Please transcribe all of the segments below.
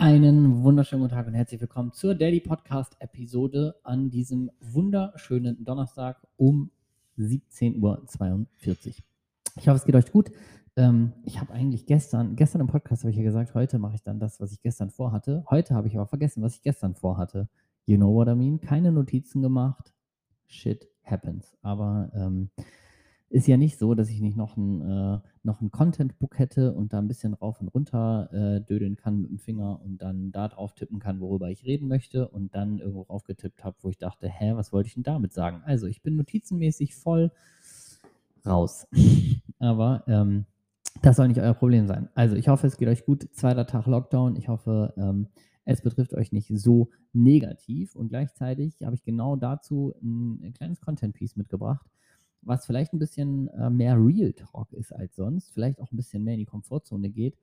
Einen wunderschönen guten Tag und herzlich willkommen zur Daily Podcast Episode an diesem wunderschönen Donnerstag um 17.42 Uhr. Ich hoffe, es geht euch gut. Ähm, ich habe eigentlich gestern, gestern im Podcast habe ich ja gesagt, heute mache ich dann das, was ich gestern vorhatte. Heute habe ich aber vergessen, was ich gestern vorhatte. You know what I mean? Keine Notizen gemacht. Shit happens. Aber ähm, ist ja nicht so, dass ich nicht noch ein, äh, noch ein Content-Book hätte und da ein bisschen rauf und runter äh, dödeln kann mit dem Finger und dann da drauf tippen kann, worüber ich reden möchte und dann irgendwo raufgetippt habe, wo ich dachte, hä, was wollte ich denn damit sagen? Also ich bin notizenmäßig voll raus. Aber ähm, das soll nicht euer Problem sein. Also ich hoffe, es geht euch gut. Zweiter Tag Lockdown. Ich hoffe, ähm, es betrifft euch nicht so negativ. Und gleichzeitig habe ich genau dazu ein, ein kleines Content-Piece mitgebracht was vielleicht ein bisschen äh, mehr Real Talk ist als sonst, vielleicht auch ein bisschen mehr in die Komfortzone geht,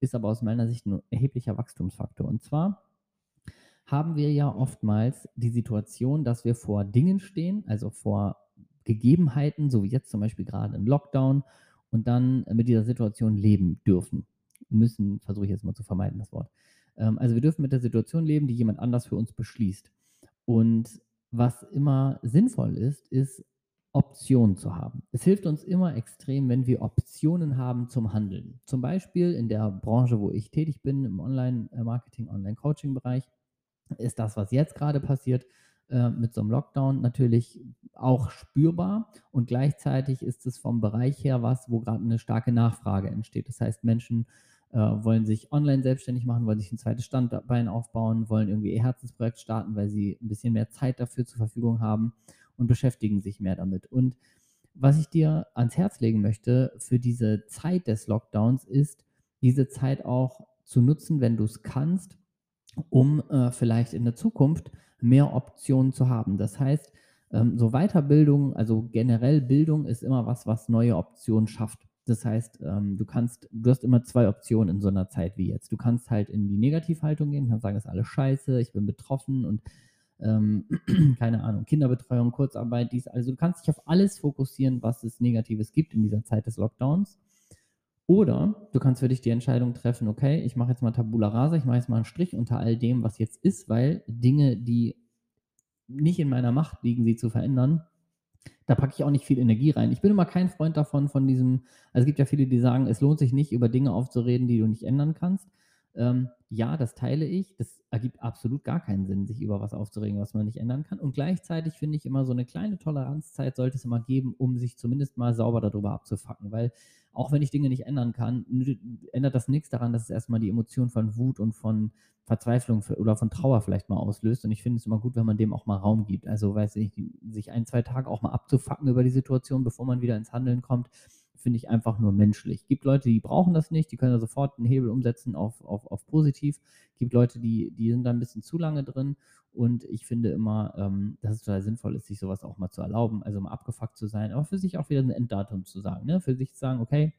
ist aber aus meiner Sicht ein erheblicher Wachstumsfaktor. Und zwar haben wir ja oftmals die Situation, dass wir vor Dingen stehen, also vor Gegebenheiten, so wie jetzt zum Beispiel gerade im Lockdown, und dann mit dieser Situation leben dürfen. Müssen, versuche ich jetzt mal zu vermeiden, das Wort. Ähm, also wir dürfen mit der Situation leben, die jemand anders für uns beschließt. Und was immer sinnvoll ist, ist Optionen zu haben. Es hilft uns immer extrem, wenn wir Optionen haben zum Handeln. Zum Beispiel in der Branche, wo ich tätig bin, im Online-Marketing, Online-Coaching-Bereich, ist das, was jetzt gerade passiert, äh, mit so einem Lockdown natürlich auch spürbar und gleichzeitig ist es vom Bereich her was, wo gerade eine starke Nachfrage entsteht. Das heißt, Menschen äh, wollen sich online selbstständig machen, wollen sich ein zweites Standbein aufbauen, wollen irgendwie ihr Herzensprojekt starten, weil sie ein bisschen mehr Zeit dafür zur Verfügung haben und beschäftigen sich mehr damit. Und was ich dir ans Herz legen möchte für diese Zeit des Lockdowns ist, diese Zeit auch zu nutzen, wenn du es kannst, um äh, vielleicht in der Zukunft mehr Optionen zu haben. Das heißt, ähm, so Weiterbildung, also generell Bildung ist immer was, was neue Optionen schafft. Das heißt, ähm, du kannst, du hast immer zwei Optionen in so einer Zeit wie jetzt. Du kannst halt in die Negativhaltung gehen, kannst sagen, das ist alles scheiße, ich bin betroffen und ähm, keine Ahnung, Kinderbetreuung, Kurzarbeit, dies. Also du kannst dich auf alles fokussieren, was es Negatives gibt in dieser Zeit des Lockdowns. Oder du kannst für dich die Entscheidung treffen, okay, ich mache jetzt mal Tabula Rasa, ich mache jetzt mal einen Strich unter all dem, was jetzt ist, weil Dinge, die nicht in meiner Macht liegen, sie zu verändern, da packe ich auch nicht viel Energie rein. Ich bin immer kein Freund davon, von diesem, also es gibt ja viele, die sagen, es lohnt sich nicht, über Dinge aufzureden, die du nicht ändern kannst. Ähm, ja, das teile ich. Das ergibt absolut gar keinen Sinn, sich über was aufzuregen, was man nicht ändern kann. Und gleichzeitig finde ich immer so eine kleine Toleranzzeit sollte es immer geben, um sich zumindest mal sauber darüber abzufacken. Weil auch wenn ich Dinge nicht ändern kann, ändert das nichts daran, dass es erstmal die Emotion von Wut und von Verzweiflung oder von Trauer vielleicht mal auslöst. Und ich finde es immer gut, wenn man dem auch mal Raum gibt. Also, weiß ich, sich ein, zwei Tage auch mal abzufacken über die Situation, bevor man wieder ins Handeln kommt, finde ich einfach nur menschlich. Gibt Leute, die brauchen das nicht, die können da sofort einen Hebel umsetzen auf, auf, auf positiv. Gibt Leute, die, die sind da ein bisschen zu lange drin. Und ich finde immer, ähm, dass es total sinnvoll ist, sich sowas auch mal zu erlauben, also mal abgefuckt zu sein, aber für sich auch wieder ein Enddatum zu sagen. Ne? Für sich zu sagen, okay,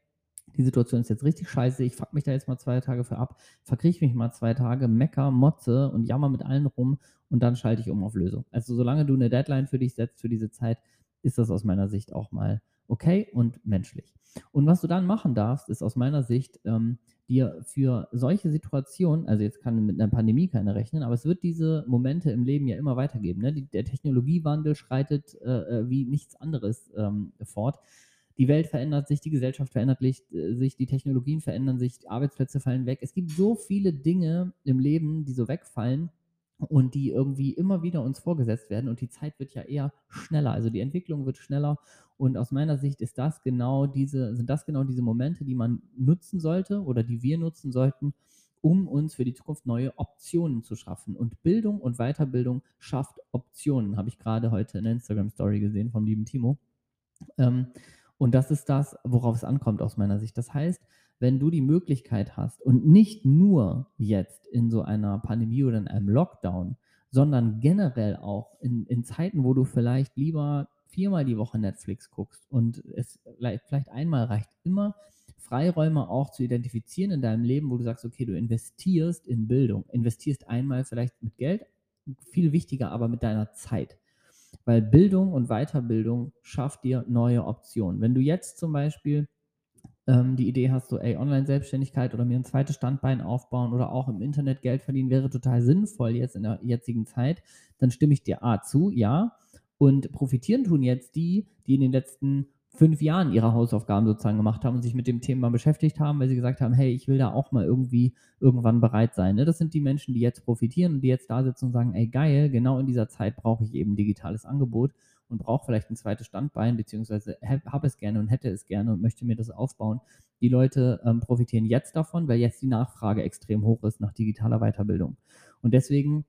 die Situation ist jetzt richtig scheiße, ich fuck mich da jetzt mal zwei Tage für ab, verkriech mich mal zwei Tage, mecker, motze und jammer mit allen rum und dann schalte ich um auf Lösung. Also solange du eine Deadline für dich setzt für diese Zeit, ist das aus meiner Sicht auch mal okay und menschlich. Und was du dann machen darfst, ist aus meiner Sicht, ähm, dir für solche Situationen, also jetzt kann mit einer Pandemie keiner rechnen, aber es wird diese Momente im Leben ja immer weitergeben. Ne? Die, der Technologiewandel schreitet äh, äh wie nichts anderes ähm, fort. Die Welt verändert sich, die Gesellschaft verändert äh, sich, die Technologien verändern sich, Arbeitsplätze fallen weg. Es gibt so viele Dinge im Leben, die so wegfallen und die irgendwie immer wieder uns vorgesetzt werden und die Zeit wird ja eher schneller, also die Entwicklung wird schneller und aus meiner Sicht ist das genau diese, sind das genau diese Momente, die man nutzen sollte oder die wir nutzen sollten, um uns für die Zukunft neue Optionen zu schaffen. Und Bildung und Weiterbildung schafft Optionen, habe ich gerade heute in Instagram-Story gesehen vom lieben Timo. Ähm, und das ist das, worauf es ankommt aus meiner Sicht. Das heißt, wenn du die Möglichkeit hast und nicht nur jetzt in so einer Pandemie oder in einem Lockdown, sondern generell auch in, in Zeiten, wo du vielleicht lieber viermal die Woche Netflix guckst und es vielleicht einmal reicht, immer Freiräume auch zu identifizieren in deinem Leben, wo du sagst, okay, du investierst in Bildung, investierst einmal vielleicht mit Geld, viel wichtiger aber mit deiner Zeit. Weil Bildung und Weiterbildung schafft dir neue Optionen. Wenn du jetzt zum Beispiel ähm, die Idee hast, so, ey, Online-Selbstständigkeit oder mir ein zweites Standbein aufbauen oder auch im Internet Geld verdienen wäre total sinnvoll jetzt in der jetzigen Zeit, dann stimme ich dir A zu, ja. Und profitieren tun jetzt die, die in den letzten fünf Jahren ihre Hausaufgaben sozusagen gemacht haben und sich mit dem Thema beschäftigt haben, weil sie gesagt haben, hey, ich will da auch mal irgendwie irgendwann bereit sein. Ne? Das sind die Menschen, die jetzt profitieren und die jetzt da sitzen und sagen, ey, geil, genau in dieser Zeit brauche ich eben digitales Angebot und brauche vielleicht ein zweites Standbein, beziehungsweise habe es gerne und hätte es gerne und möchte mir das aufbauen. Die Leute ähm, profitieren jetzt davon, weil jetzt die Nachfrage extrem hoch ist nach digitaler Weiterbildung. Und deswegen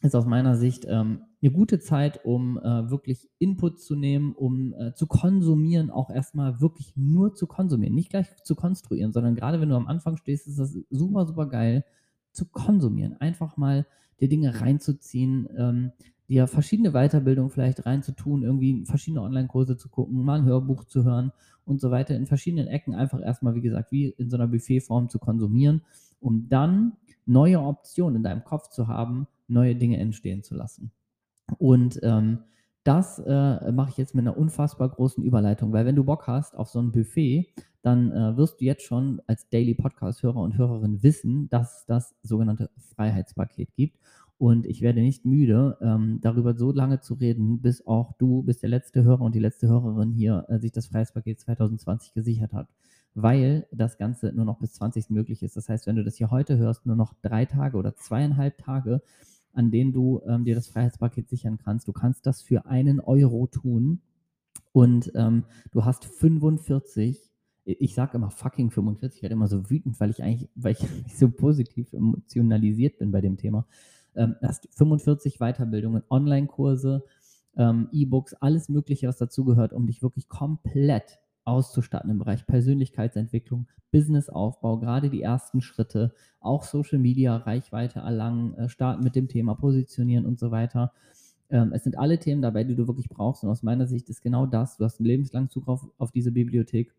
ist aus meiner Sicht ähm, eine gute Zeit, um äh, wirklich Input zu nehmen, um äh, zu konsumieren, auch erstmal wirklich nur zu konsumieren, nicht gleich zu konstruieren, sondern gerade wenn du am Anfang stehst, ist das super, super geil zu konsumieren. Einfach mal dir Dinge reinzuziehen, ähm, dir verschiedene Weiterbildungen vielleicht reinzutun, irgendwie verschiedene Online-Kurse zu gucken, mal ein Hörbuch zu hören und so weiter, in verschiedenen Ecken einfach erstmal, wie gesagt, wie in so einer Buffetform zu konsumieren, um dann neue Optionen in deinem Kopf zu haben, neue Dinge entstehen zu lassen. Und ähm, das äh, mache ich jetzt mit einer unfassbar großen Überleitung, weil wenn du Bock hast auf so ein Buffet, dann äh, wirst du jetzt schon als Daily Podcast-Hörer und Hörerin wissen, dass es das sogenannte Freiheitspaket gibt. Und ich werde nicht müde, ähm, darüber so lange zu reden, bis auch du, bis der letzte Hörer und die letzte Hörerin hier äh, sich das Freiheitspaket 2020 gesichert hat. Weil das Ganze nur noch bis 20. möglich ist. Das heißt, wenn du das hier heute hörst, nur noch drei Tage oder zweieinhalb Tage, an denen du ähm, dir das Freiheitspaket sichern kannst. Du kannst das für einen Euro tun und ähm, du hast 45 ich sage immer fucking 45, ich werde immer so wütend, weil ich eigentlich, weil ich so positiv emotionalisiert bin bei dem Thema ähm, hast 45 Weiterbildungen, Online-Kurse, ähm, E-Books, alles Mögliche, was dazugehört, um dich wirklich komplett auszustatten im Bereich Persönlichkeitsentwicklung, Businessaufbau, gerade die ersten Schritte, auch Social Media, Reichweite erlangen, äh, starten mit dem Thema, positionieren und so weiter. Ähm, es sind alle Themen dabei, die du wirklich brauchst. Und aus meiner Sicht ist genau das, du hast einen lebenslangen Zugriff auf, auf diese Bibliothek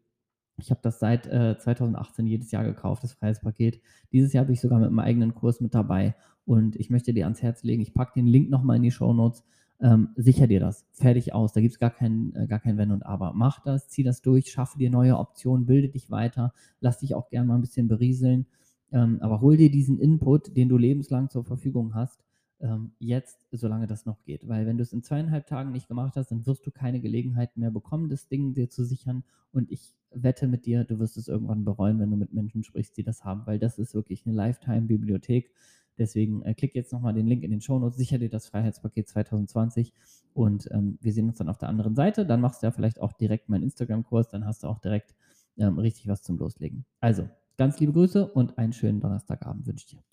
ich habe das seit äh, 2018 jedes Jahr gekauft, das Freiheitspaket. Dieses Jahr habe ich sogar mit meinem eigenen Kurs mit dabei. Und ich möchte dir ans Herz legen, ich packe den Link nochmal in die Show Notes. Ähm, sicher dir das. Fertig aus. Da gibt es gar kein, äh, gar kein Wenn und Aber. Mach das, zieh das durch, schaffe dir neue Optionen, bilde dich weiter, lass dich auch gerne mal ein bisschen berieseln. Ähm, aber hol dir diesen Input, den du lebenslang zur Verfügung hast ähm, jetzt, solange das noch geht. Weil wenn du es in zweieinhalb Tagen nicht gemacht hast, dann wirst du keine Gelegenheit mehr bekommen, das Ding dir zu sichern. Und ich wette mit dir, du wirst es irgendwann bereuen, wenn du mit Menschen sprichst, die das haben, weil das ist wirklich eine Lifetime-Bibliothek. Deswegen äh, klick jetzt nochmal den Link in den Show Notes, sicher dir das Freiheitspaket 2020 und ähm, wir sehen uns dann auf der anderen Seite. Dann machst du ja vielleicht auch direkt meinen Instagram-Kurs, dann hast du auch direkt ähm, richtig was zum Loslegen. Also, ganz liebe Grüße und einen schönen Donnerstagabend wünsche ich dir.